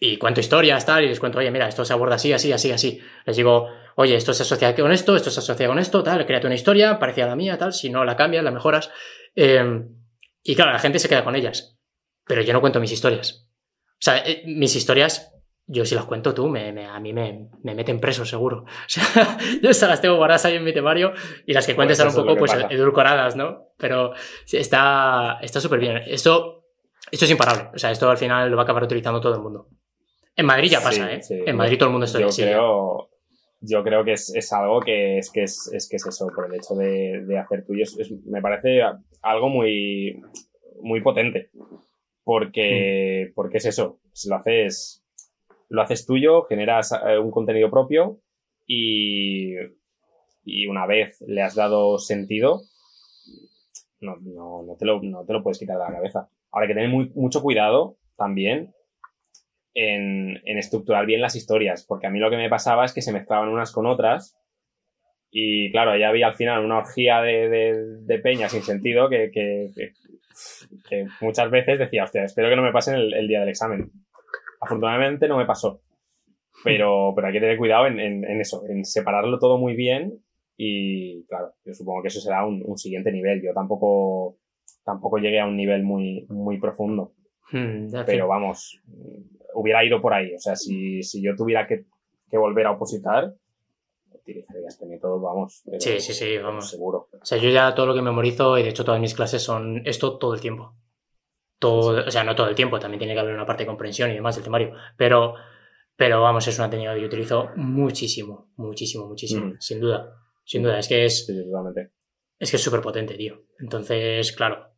y cuento historias, tal, y les cuento, oye, mira, esto se aborda así, así, así, así. Les digo, oye, esto se asocia con esto, esto se asocia con esto, tal, créate una historia parecida a la mía, tal, si no la cambias, la mejoras. Em, y claro, la gente se queda con ellas. Pero yo no cuento mis historias. O sea, eh, mis historias, yo si las cuento tú, me, a mí me, meten preso, seguro. O sea, yo esas las tengo guardadas ahí en mi temario y las que cuentes son un poco pues, edulcoradas, ¿no? Pero está súper bien. Esto, esto es imparable. O sea, esto al final lo va a acabar utilizando todo el mundo. En Madrid ya pasa, ¿eh? En Madrid todo el mundo está así. Creo, yo creo que es, es algo que es que es, es, que es eso, por el hecho de, de hacer tuyo, es, me parece algo muy, muy potente. Porque, mm. porque es eso, si lo haces, lo haces tuyo, generas eh, un contenido propio y, y una vez le has dado sentido, no, no, no, te lo, no te lo puedes quitar de la cabeza. Ahora hay que tener mucho cuidado también en, estructurar bien las historias, porque a mí lo que me pasaba es que se mezclaban unas con otras y claro, ya había al final una orgía de, de, peña sin sentido que, que, muchas veces decía, hostia, espero que no me pasen el, día del examen. Afortunadamente no me pasó. Pero, pero hay que tener cuidado en, en, eso, en separarlo todo muy bien y claro, yo supongo que eso será un, un, siguiente nivel. Yo tampoco, tampoco llegué a un nivel muy, muy profundo. Hmm, pero vamos, hubiera ido por ahí. O sea, si, si yo tuviera que, que volver a opositar, utilizaría este método, vamos. sí, sí, sí, vamos. Seguro. O sea, yo ya todo lo que memorizo, y de hecho todas mis clases son esto todo el tiempo. Todo, o sea, no todo el tiempo, también tiene que haber una parte de comprensión y demás del temario. Pero, pero vamos, es una técnica que yo utilizo muchísimo, muchísimo, muchísimo, mm. sin duda. Sin duda, es que es. Sí, es que es súper potente, tío. Entonces, claro.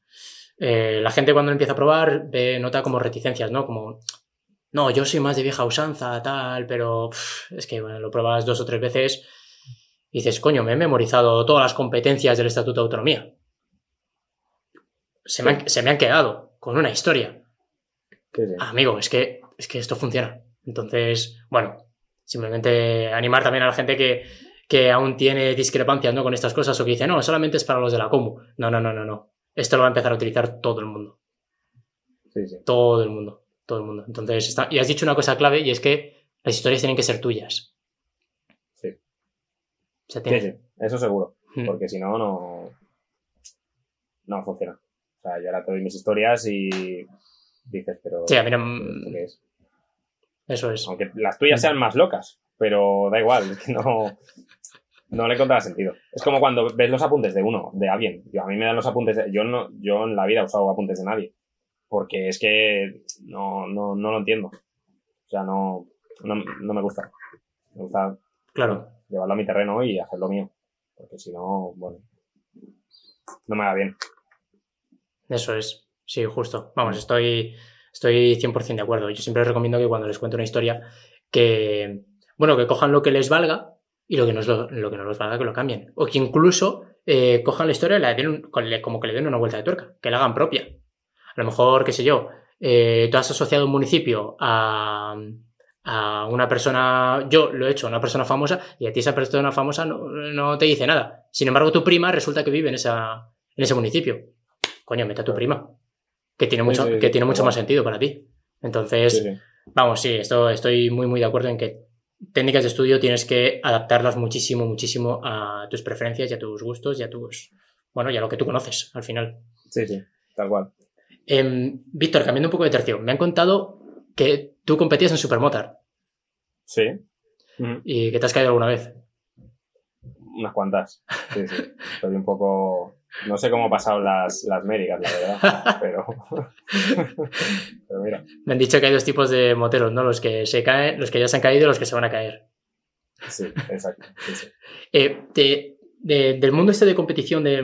Eh, la gente cuando empieza a probar ve, nota como reticencias, ¿no? Como, no, yo soy más de vieja usanza, tal, pero es que bueno, lo pruebas dos o tres veces y dices, coño, me he memorizado todas las competencias del Estatuto de Autonomía. Se, me han, quedado con una historia. amigo, es que, es que esto funciona. Entonces, bueno, simplemente animar también a la gente que, que aún tiene discrepancias ¿no? con estas cosas o que dice, no, solamente es para los de la Comu. No, no, no, no, no. Esto lo va a empezar a utilizar todo el mundo. Sí, sí. Todo el mundo todo el mundo. Entonces, está, y has dicho una cosa clave y es que las historias tienen que ser tuyas. Sí. sí, sí, eso seguro. Hmm. Porque si no, no. No funciona. O sea, yo ahora te doy mis historias y dices, pero. Sí, a mí ¿qué es? Eso es. Aunque las tuyas sean más locas, pero da igual, es que no. no le encontraba sentido. Es como cuando ves los apuntes de uno, de alguien. Yo, a mí me dan los apuntes de, yo no, yo en la vida he usado apuntes de nadie. Porque es que no, no, no lo entiendo. O sea, no, no, no me gusta. Me gusta Claro. llevarlo a mi terreno y hacerlo mío. Porque si no, bueno, no me va bien. Eso es. Sí, justo. Vamos, estoy, estoy 100% de acuerdo. Yo siempre recomiendo que cuando les cuento una historia, que, bueno, que cojan lo que les valga y lo que no, es lo, que no les valga que lo cambien. O que incluso eh, cojan la historia y la den como que le den una vuelta de tuerca, que la hagan propia. A lo mejor, qué sé yo, eh, tú has asociado un municipio a, a una persona, yo lo he hecho, a una persona famosa, y a ti esa persona famosa no, no te dice nada. Sin embargo, tu prima resulta que vive en, esa, en ese municipio. Coño, mete a tu prima, que tiene mucho, sí, que tiene mucho más sentido para ti. Entonces. Vamos, sí, esto, estoy muy, muy de acuerdo en que técnicas de estudio tienes que adaptarlas muchísimo, muchísimo a tus preferencias y a tus gustos y a tus. Bueno, y a lo que tú conoces al final. Sí, sí, tal cual. Em, Víctor, cambiando un poco de tercio, me han contado que tú competías en Supermotar Sí. Y que te has caído alguna vez. Unas cuantas. Sí, sí. Estoy un poco. No sé cómo he pasado las, las médicas, la verdad. Pero. pero mira. Me han dicho que hay dos tipos de moteros, ¿no? Los que se caen, los que ya se han caído y los que se van a caer. Sí, exacto. Sí, sí. Eh, de- de- del mundo este de competición de,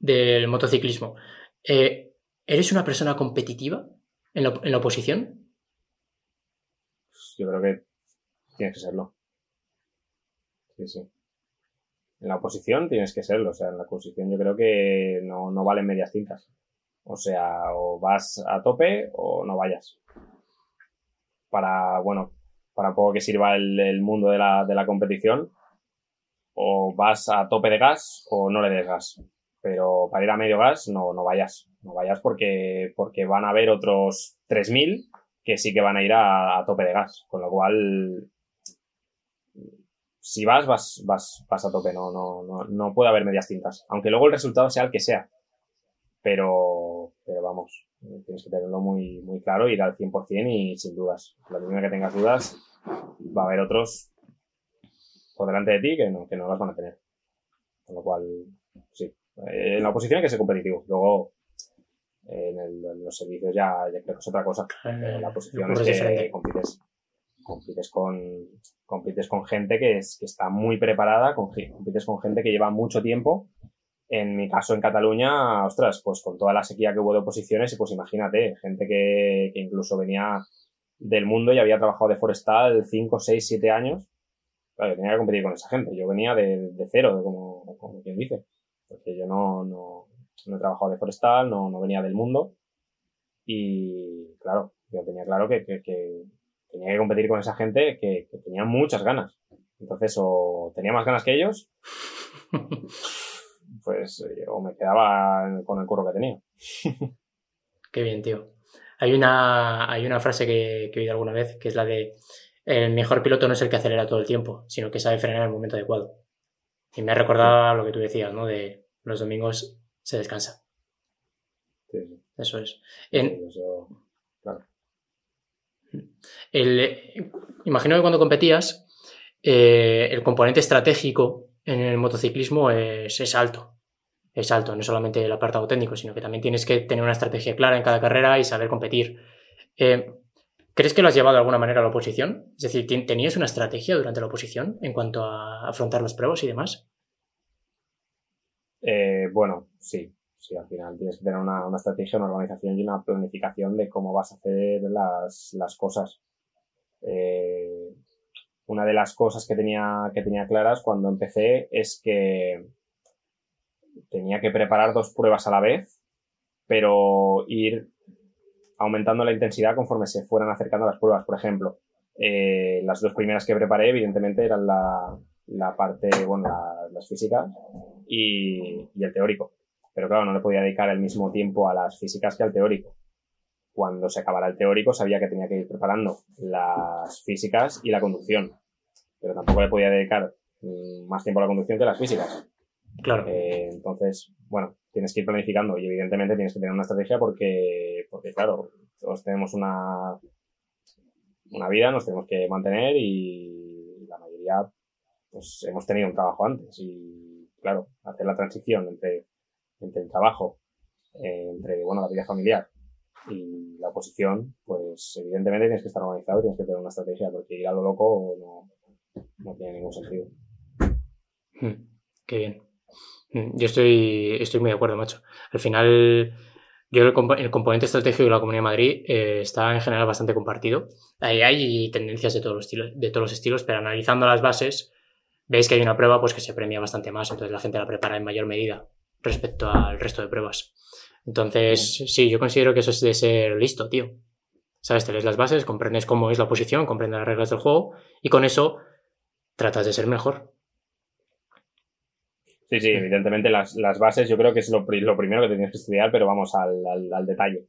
del motociclismo, eh, ¿eres una persona competitiva en la, en la oposición? Yo creo que tienes que serlo. Sí, sí. En la oposición tienes que serlo. O sea, en la oposición yo creo que no, no valen medias tintas. O sea, o vas a tope o no vayas. Para, bueno, para poco que sirva el, el mundo de la, de la competición, o vas a tope de gas o no le des gas. Pero para ir a medio gas, no, no vayas. No vayas porque, porque van a haber otros 3.000 que sí que van a ir a, a tope de gas. Con lo cual, si vas, vas, vas, vas a tope. No, no, no, no puede haber medias tintas. Aunque luego el resultado sea el que sea. Pero, pero vamos, tienes que tenerlo muy, muy claro, ir al 100% y sin dudas. La primera que tengas dudas, va a haber otros por delante de ti que no, que no las van a tener. Con lo cual, sí. Eh, en la oposición hay que ser competitivo. Luego, en, el- en los servicios ya, ya creo que es otra cosa. Pero la posición es que diferente. compites, compites con compites con gente que, es, que está muy preparada, compites con gente que lleva mucho tiempo. En mi caso, en Cataluña, ostras, pues con toda la sequía que hubo de oposiciones, pues imagínate, gente que, que incluso venía del mundo y había trabajado de forestal 5, 6, 7 años. Claro, yo tenía que competir con esa gente. Yo venía de, de cero, como, como quien dice. Porque yo no, no, no he trabajado de forestal, no, no venía del mundo. Y claro, yo tenía claro que, que tenía que competir con esa gente que, que tenía muchas ganas. Entonces, o tenía más ganas que ellos, pues eh, o me quedaba con el curro que tenía. Qué bien, tío. Hay una, hay una frase que, que he oído alguna vez que es la de el mejor piloto no es el que acelera todo el tiempo, sino que sabe frenar en el momento adecuado. Y me ha recordado lo que tú decías, ¿no? De los domingos se descansa. Sí, sí. Eso es. En, Eso, claro. El, imagino que cuando competías, eh, el componente estratégico en el motociclismo es, alto. Es alto, no solamente el apartado técnico, sino que también tienes que tener una estrategia clara en cada carrera y saber competir. Eh, ¿Crees que lo has llevado de alguna manera a la oposición? Es decir, ¿ten- ¿tenías una estrategia durante la oposición en cuanto a afrontar los pruebas y demás? Eh, bueno, sí, sí, al final tienes que tener una, una estrategia, una organización y una planificación de cómo vas a hacer las, las cosas. Eh, una de las cosas que tenía, que tenía claras cuando empecé es que tenía que preparar dos pruebas a la vez, pero ir aumentando la intensidad conforme se fueran acercando las pruebas. Por ejemplo, eh, las dos primeras que preparé, evidentemente, eran la, la parte, bueno, la- las físicas y, y el teórico. Pero claro, no le podía dedicar el mismo tiempo a las físicas que al teórico. Cuando se acabara el teórico sabía que tenía que ir preparando las físicas y la conducción. Pero tampoco le podía dedicar mm, más tiempo a la conducción que a las físicas. Claro. Eh, entonces, bueno, tienes que ir planificando y evidentemente tienes que tener una estrategia porque, porque claro, todos tenemos una, una vida, nos tenemos que mantener y la mayoría pues hemos tenido un trabajo antes y, claro, hacer la transición entre, entre el trabajo, eh, entre, bueno, la vida familiar y la oposición, pues evidentemente tienes que estar organizado, tienes que tener una estrategia, porque ir a lo loco no, no tiene ningún sentido. Hmm, qué bien. Hmm, yo estoy, estoy muy de acuerdo, macho. Al final, yo el, el componente estratégico de la Comunidad de Madrid eh, está en general bastante compartido. Ahí hay tendencias de todos, los estilos, de todos los estilos, pero analizando las bases, veis que hay una prueba pues, que se premia bastante más, entonces la gente la prepara en mayor medida respecto al resto de pruebas. Entonces, sí, yo considero que eso es de ser listo, tío. ¿Sabes? Te lees las bases, comprendes cómo es la posición, comprendes las reglas del juego y con eso tratas de ser mejor. Sí, sí, evidentemente las, las bases yo creo que es lo, lo, primero que tienes que estudiar, pero vamos al, al, al detalle.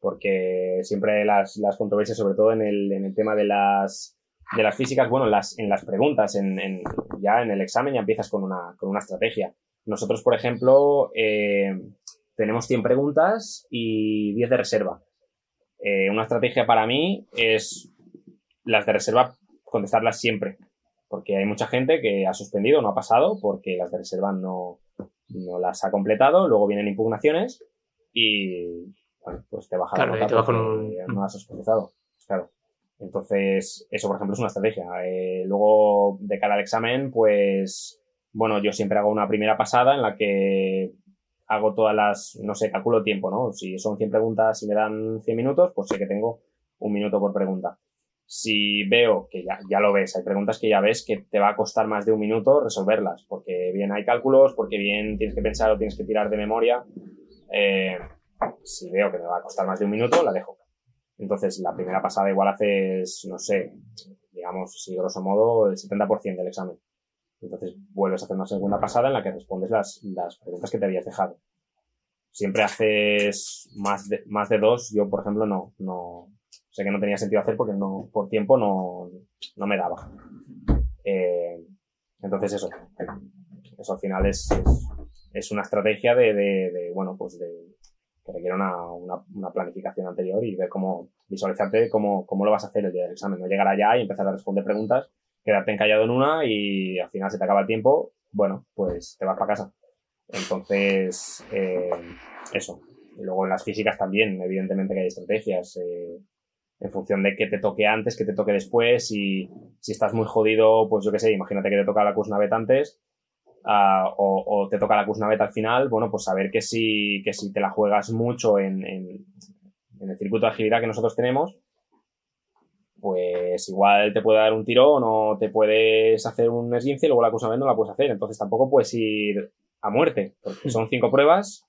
Porque siempre las, las, controversias, sobre todo en el, en el tema de las, de las físicas, bueno, las, en las preguntas, en, en, ya en el examen ya empiezas con una, con una estrategia. Nosotros, por ejemplo, eh, tenemos 100 preguntas y 10 de reserva. Eh, una estrategia para mí es las de reserva contestarlas siempre porque hay mucha gente que ha suspendido, no ha pasado, porque las de reserva no, no las ha completado, luego vienen impugnaciones y bueno, pues te baja la nota un... no has suspendido. Claro. Entonces, eso, por ejemplo, es una estrategia. Eh, luego, de cara al examen, pues, bueno, yo siempre hago una primera pasada en la que hago todas las, no sé, calculo tiempo, ¿no? Si son 100 preguntas y me dan 100 minutos, pues sé que tengo un minuto por pregunta si veo que ya, ya lo ves, hay preguntas que ya ves que te va a costar más de un minuto resolverlas, porque bien hay cálculos, porque bien tienes que pensar o tienes que tirar de memoria, eh, si veo que me va a costar más de un minuto, la dejo. Entonces, la primera pasada igual haces, no sé, digamos, si grosso modo, el 70% del examen. Entonces, vuelves a hacer una segunda pasada en la que respondes las, las preguntas que te habías dejado. Siempre haces más de, más de dos, yo, por ejemplo, no, no, sé que no tenía sentido hacer porque no, por tiempo no, no me daba. Eh, entonces eso, eso al final es, es, es una estrategia de, de, de, bueno, pues de, que requiere una, una, una, planificación anterior y ver cómo visualizarte cómo, cómo lo vas a hacer el día del examen. No llegar allá y empezar a responder preguntas, quedarte encallado en una y al final se te acaba el tiempo, bueno, pues te vas para casa. Entonces, eh, eso. Y luego en las físicas también, evidentemente que hay estrategias. Eh, en función de que te toque antes, que te toque después, y si estás muy jodido, pues yo qué sé, imagínate que te toca la Kuznavet antes, uh, o, te toca la Kuznavet al final, bueno, pues saber que si, que si te la juegas mucho en, en, en el circuito de agilidad que nosotros tenemos, pues igual te puede dar un tirón o te puedes hacer un esguince y luego la Kuznavet no la puedes hacer, entonces tampoco puedes ir a muerte, porque son cinco pruebas,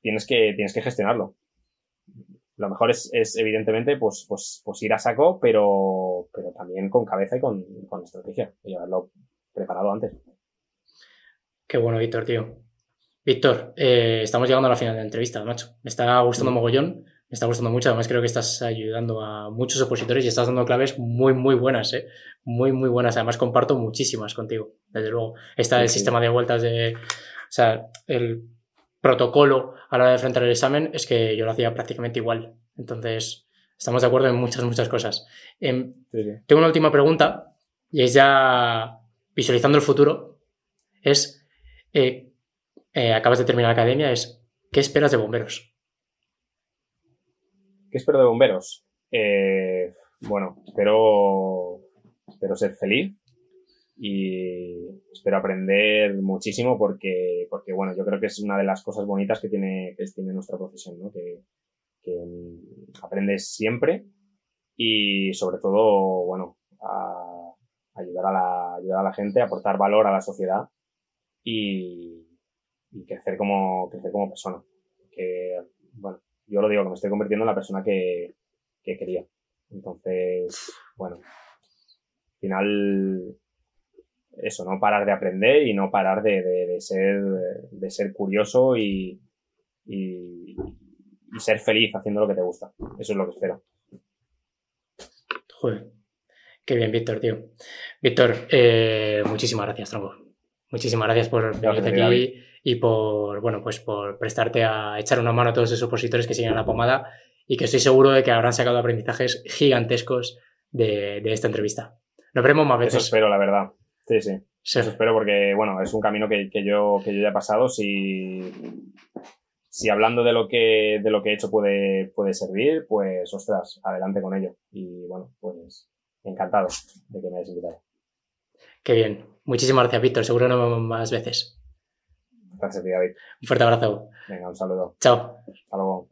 tienes que, tienes que gestionarlo lo mejor es, es evidentemente pues, pues, pues ir a saco, pero, pero también con cabeza y con, con estrategia y haberlo preparado antes. Qué bueno, Víctor, tío. Víctor, eh, estamos llegando a la final de la entrevista, macho. Me está gustando mogollón, me está gustando mucho. Además, creo que estás ayudando a muchos opositores y estás dando claves muy, muy buenas, ¿eh? Muy, muy buenas. Además, comparto muchísimas contigo, desde luego. Está el sí. sistema de vueltas de. O sea, el protocolo a la hora de enfrentar el examen es que yo lo hacía prácticamente igual. Entonces, estamos de acuerdo en muchas, muchas cosas. Eh, sí, sí. Tengo una última pregunta y es ya visualizando el futuro. Es, eh, eh, acabas de terminar la academia, es, ¿qué esperas de bomberos? ¿Qué espero de bomberos? Eh, bueno, espero, espero ser feliz, y espero aprender muchísimo porque, porque, bueno, yo creo que es una de las cosas bonitas que tiene, que tiene nuestra profesión, ¿no? Que, aprendes siempre y sobre todo, bueno, a ayudar a la, ayudar a la gente, aportar valor a la sociedad y, crecer como, crecer como persona. Yo lo digo, que me estoy convirtiendo en la persona que, que quería. Entonces, bueno, al final eso, no parar de aprender y no parar de, de, de ser, de ser curioso y, y, y, ser feliz haciendo lo que te gusta. Eso es lo que espero. Joder. Qué bien, Víctor, tío. Víctor, eh, muchísimas gracias, tronco. Muchísimas gracias por venirte aquí y por, bueno, pues por prestarte a echar una mano a todos esos opositores que siguen la pomada y que estoy seguro de que habrán sacado aprendizajes gigantescos de, de esta entrevista. Nos veremos más veces. Eso espero, la verdad. Sí, sí. Eso espero porque, bueno, es un camino que, yo, que yo ya he pasado. Si, si hablando de lo que, de lo que he hecho puede, puede servir, pues, ostras, adelante con ello. Y bueno, pues encantado de que me hayas invitado. Qué bien. Muchísimas gracias, Víctor. Seguro nos vemos más veces. Gracias, David. Un fuerte abrazo. Venga, un saludo. Chao. Hasta luego.